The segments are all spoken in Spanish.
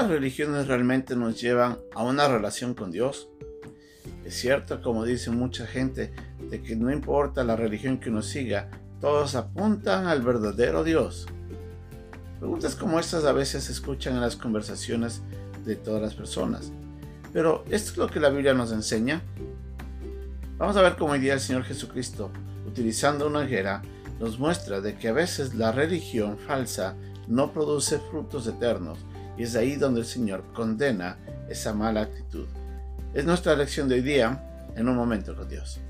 las religiones realmente nos llevan a una relación con Dios? Es cierto, como dice mucha gente, de que no importa la religión que uno siga, todos apuntan al verdadero Dios. Preguntas como estas a veces se escuchan en las conversaciones de todas las personas. Pero ¿esto es lo que la Biblia nos enseña? Vamos a ver cómo hoy día el Señor Jesucristo, utilizando una higuera, nos muestra de que a veces la religión falsa no produce frutos eternos y es ahí donde el Señor condena esa mala actitud. Es nuestra lección de hoy día en un momento con Dios.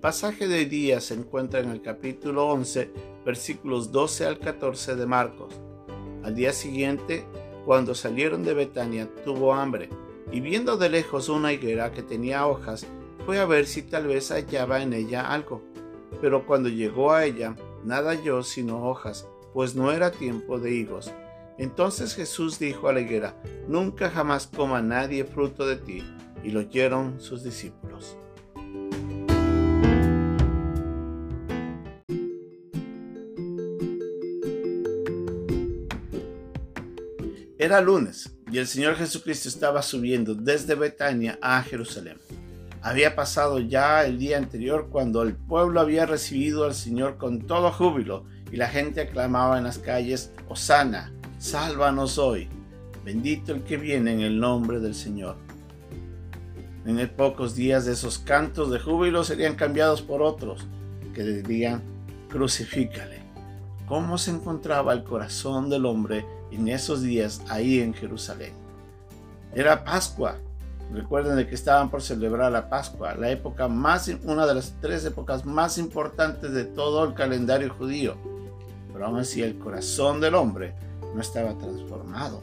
Pasaje de hoy día se encuentra en el capítulo 11, versículos 12 al 14 de Marcos. Al día siguiente, cuando salieron de Betania, tuvo hambre, y viendo de lejos una higuera que tenía hojas, fue a ver si tal vez hallaba en ella algo. Pero cuando llegó a ella, nada halló sino hojas, pues no era tiempo de higos. Entonces Jesús dijo a la higuera, Nunca jamás coma nadie fruto de ti. Y lo oyeron sus discípulos. Era lunes y el Señor Jesucristo estaba subiendo desde Betania a Jerusalén. Había pasado ya el día anterior cuando el pueblo había recibido al Señor con todo júbilo y la gente aclamaba en las calles, Osana, sálvanos hoy, bendito el que viene en el nombre del Señor. En pocos días de esos cantos de júbilo serían cambiados por otros que dirían, crucifícale. ¿Cómo se encontraba el corazón del hombre en esos días ahí en Jerusalén. Era Pascua. Recuerden de que estaban por celebrar la Pascua, la época más, una de las tres épocas más importantes de todo el calendario judío. Pero aún así el corazón del hombre no estaba transformado.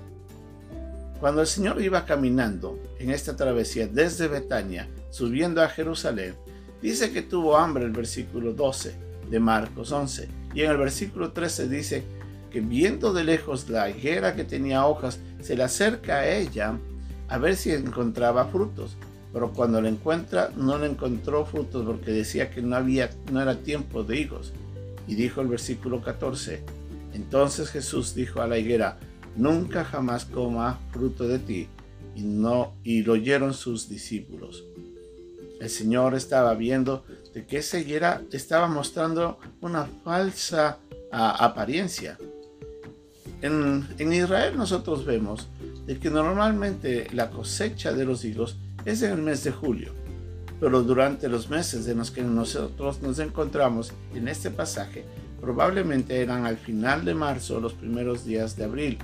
Cuando el Señor iba caminando en esta travesía desde Betania, subiendo a Jerusalén, dice que tuvo hambre el versículo 12 de Marcos 11. Y en el versículo 13 dice que viendo de lejos la higuera que tenía hojas, se le acerca a ella a ver si encontraba frutos. Pero cuando la encuentra, no le encontró frutos porque decía que no había, no era tiempo de higos. Y dijo el versículo 14, entonces Jesús dijo a la higuera, nunca jamás coma fruto de ti. Y no, y lo oyeron sus discípulos. El Señor estaba viendo de que esa higuera estaba mostrando una falsa ah, apariencia. En, Israel nosotros vemos de que normalmente la cosecha de los higos es en el mes de julio, pero durante los meses en los que nosotros nos encontramos en este pasaje, probablemente eran al final de marzo o los primeros días de abril,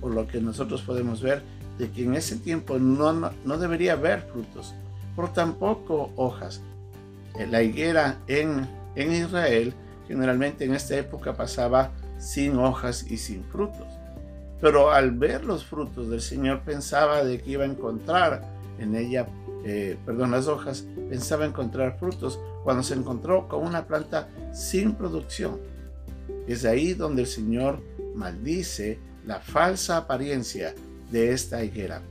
por lo que nosotros podemos ver de que en ese tiempo no, no, debería haber frutos, por tampoco hojas. La higuera en, en Israel generalmente en esta época pasaba sin hojas y sin frutos. Pero al ver los frutos del Señor pensaba de que iba a encontrar en ella, eh, perdón, las hojas, pensaba encontrar frutos cuando se encontró con una planta sin producción. Es ahí donde el Señor maldice la falsa apariencia de esta higuera.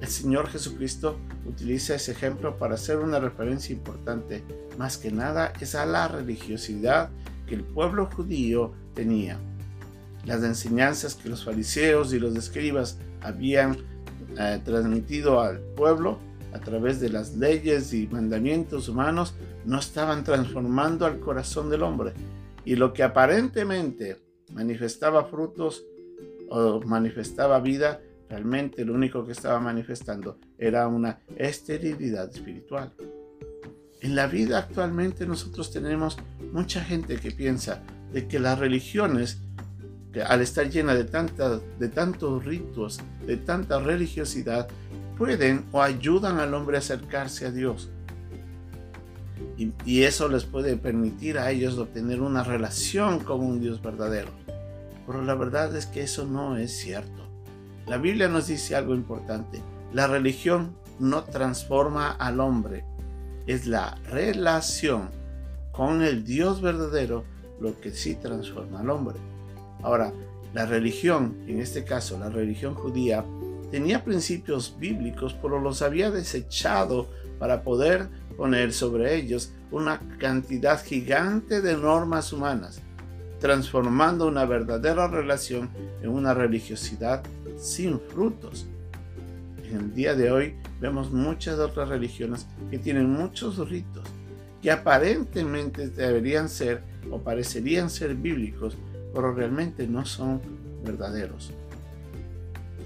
El Señor Jesucristo utiliza ese ejemplo para hacer una referencia importante, más que nada es a la religiosidad que el pueblo judío tenía. Las enseñanzas que los fariseos y los escribas habían eh, transmitido al pueblo a través de las leyes y mandamientos humanos no estaban transformando al corazón del hombre. Y lo que aparentemente manifestaba frutos o manifestaba vida, realmente lo único que estaba manifestando era una esterilidad espiritual. En la vida actualmente nosotros tenemos mucha gente que piensa de que las religiones, que al estar llenas de, de tantos ritos, de tanta religiosidad, pueden o ayudan al hombre a acercarse a Dios. Y, y, eso les puede permitir a ellos obtener una relación con un Dios verdadero. Pero la verdad es que eso no es cierto. La Biblia nos dice algo importante. La religión no transforma al hombre, es la relación con el Dios verdadero lo que sí transforma al hombre. Ahora, la religión, en este caso la religión judía, tenía principios bíblicos, pero los había desechado para poder poner sobre ellos una cantidad gigante de normas humanas, transformando una verdadera relación en una religiosidad sin frutos. En el día de hoy vemos muchas otras religiones que tienen muchos ritos que aparentemente deberían ser o parecerían ser bíblicos, pero realmente no son verdaderos.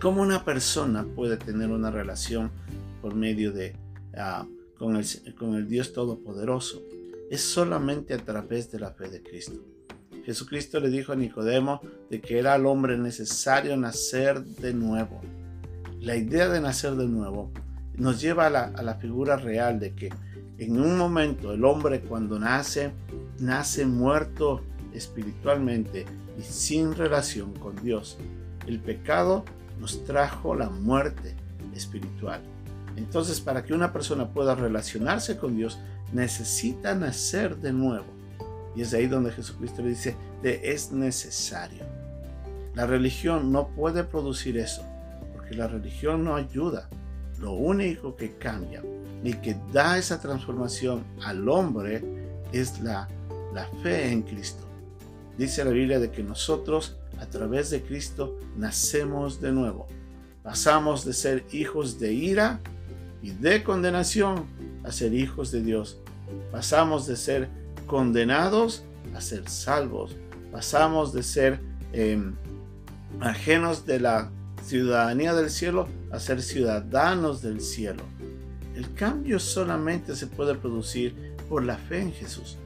¿Cómo una persona puede tener una relación por medio de ah, con, el, con el Dios Todopoderoso? Es solamente a través de la fe de Cristo. Jesucristo le dijo a Nicodemo de que era al hombre necesario nacer de nuevo. La idea de nacer de nuevo nos lleva a la, a la figura real de que en un momento el hombre cuando nace, nace muerto espiritualmente y sin relación con Dios. El pecado nos trajo la muerte espiritual. Entonces, para que una persona pueda relacionarse con Dios, necesita nacer de nuevo. Y es ahí donde Jesucristo le dice, es necesario. La religión no puede producir eso, porque la religión no ayuda. Lo único que cambia y que da esa transformación al hombre es la, la fe en Cristo. Dice la Biblia de que nosotros a través de Cristo nacemos de nuevo. Pasamos de ser hijos de ira y de condenación a ser hijos de Dios. Pasamos de ser condenados a ser salvos. Pasamos de ser em, ajenos de la ciudadanía del cielo a ser ciudadanos del cielo. El cambio solamente se puede producir por la fe en Jesús.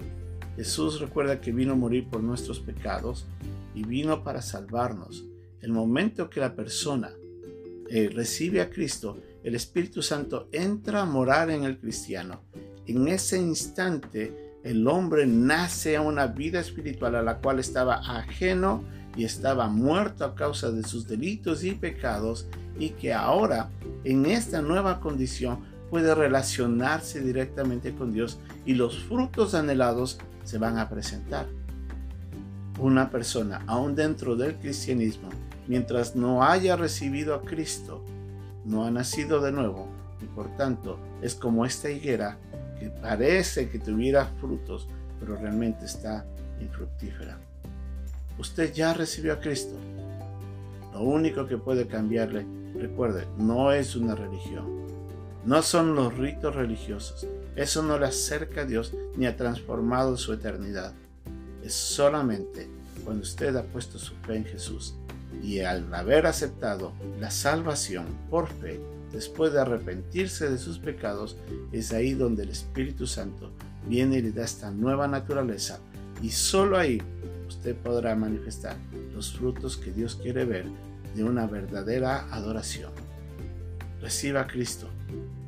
Jesús recuerda que vino a morir por nuestros pecados y vino para salvarnos. El momento que la persona eh, recibe a Cristo, el Espíritu Santo entra a morar en el cristiano. En ese instante, el hombre nace a una vida espiritual a la cual estaba ajeno y estaba muerto a causa de sus delitos y pecados y que ahora, en esta nueva condición, puede relacionarse directamente con Dios y los frutos anhelados se van a presentar. Una persona, aún dentro del cristianismo, mientras no haya recibido a Cristo, no ha nacido de nuevo y por tanto es como esta higuera que parece que tuviera frutos, pero realmente está infructífera. Usted ya recibió a Cristo. Lo único que puede cambiarle, recuerde, no es una religión, no son los ritos religiosos. Eso no le acerca a Dios ni ha transformado su eternidad. Es solamente cuando usted ha puesto su fe en Jesús y al haber aceptado la salvación por fe, después de arrepentirse de sus pecados, es ahí donde el Espíritu Santo viene y le da esta nueva naturaleza. Y solo ahí usted podrá manifestar los frutos que Dios quiere ver de una verdadera adoración. Reciba a Cristo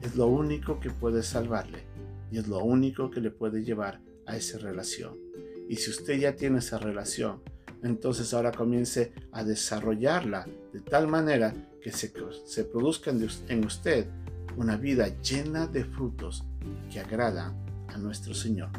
es lo único que puede salvarle y es lo único que le puede llevar a esa relación. Y si usted ya tiene esa relación, entonces ahora comience a desarrollarla de tal manera que se, se produzca en usted una vida llena de frutos que agradan a nuestro Señor.